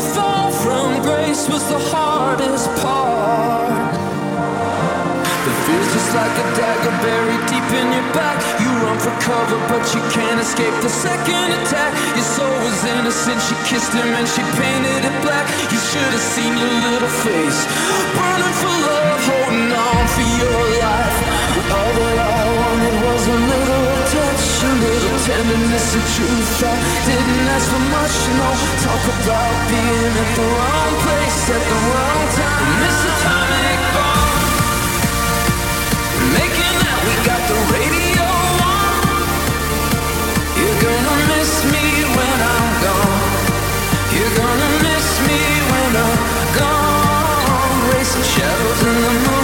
fall from grace was the hardest part. It feels just like a dagger buried deep in your back. You run for cover, but you can't escape the second attack. Your soul was innocent. She kissed him and she painted it black. You should have seen your little face burning for love, holding on for your life. All that I wanted was a little touch remember the tenderness and truth I didn't ask for much, no Talk about being at the wrong place at the wrong time. Miss the time and Making out, we got the radio on. You're gonna miss me when I'm gone. You're gonna miss me when I'm gone. Racing shadows in the moon.